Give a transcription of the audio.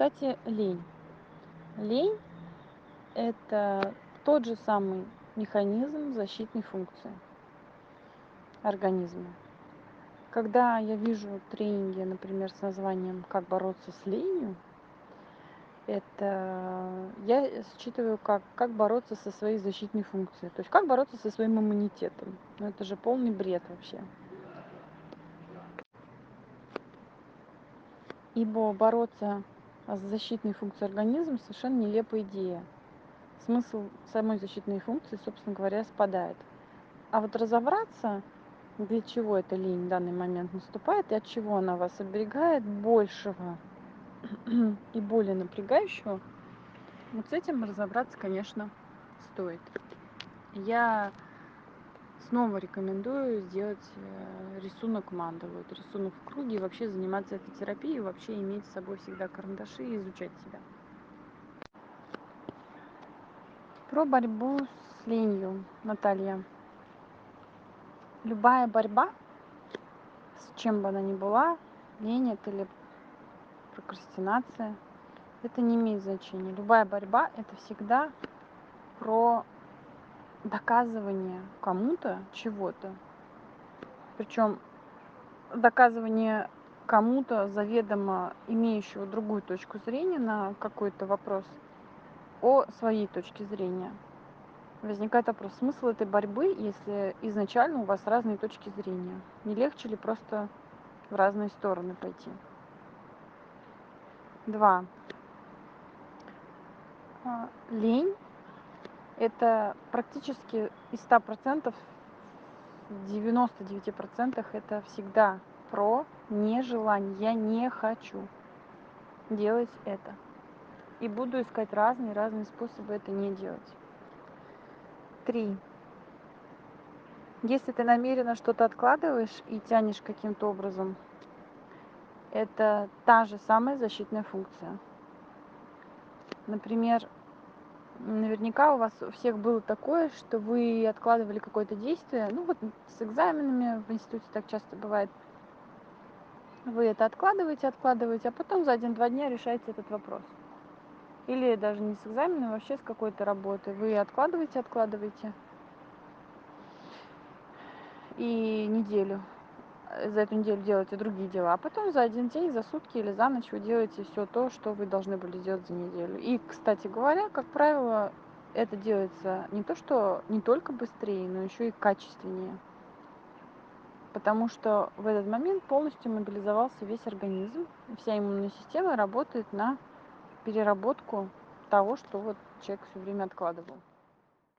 кстати, лень. Лень- это тот же самый механизм защитной функции организма. Когда я вижу тренинги, например, с названием "Как бороться с ленью", это я считываю как как бороться со своей защитной функцией, то есть как бороться со своим иммунитетом. Ну это же полный бред вообще. Ибо бороться с защитной функцией организма совершенно нелепая идея. Смысл самой защитной функции, собственно говоря, спадает. А вот разобраться, для чего эта лень в данный момент наступает и от чего она вас оберегает большего и более напрягающего, вот с этим разобраться, конечно, стоит. Я снова рекомендую сделать э, рисунок мандалы, вот рисунок в круге, вообще заниматься этой терапией, вообще иметь с собой всегда карандаши и изучать себя. Про борьбу с ленью, Наталья. Любая борьба, с чем бы она ни была, лень это или прокрастинация, это не имеет значения. Любая борьба это всегда про доказывание кому-то чего-то. Причем доказывание кому-то заведомо имеющего другую точку зрения на какой-то вопрос о своей точке зрения. Возникает вопрос, смысл этой борьбы, если изначально у вас разные точки зрения? Не легче ли просто в разные стороны пойти? Два. А, лень это практически из 100%, в 99% это всегда про нежелание. Я не хочу делать это. И буду искать разные-разные способы это не делать. Три. Если ты намеренно что-то откладываешь и тянешь каким-то образом, это та же самая защитная функция. Например, наверняка у вас у всех было такое, что вы откладывали какое-то действие, ну вот с экзаменами в институте так часто бывает. Вы это откладываете, откладываете, а потом за один-два дня решаете этот вопрос. Или даже не с экзаменом, а вообще с какой-то работой. Вы откладываете, откладываете. И неделю за эту неделю делаете другие дела, а потом за один день, за сутки или за ночь вы делаете все то, что вы должны были сделать за неделю. И, кстати говоря, как правило, это делается не то, что не только быстрее, но еще и качественнее. Потому что в этот момент полностью мобилизовался весь организм, вся иммунная система работает на переработку того, что вот человек все время откладывал.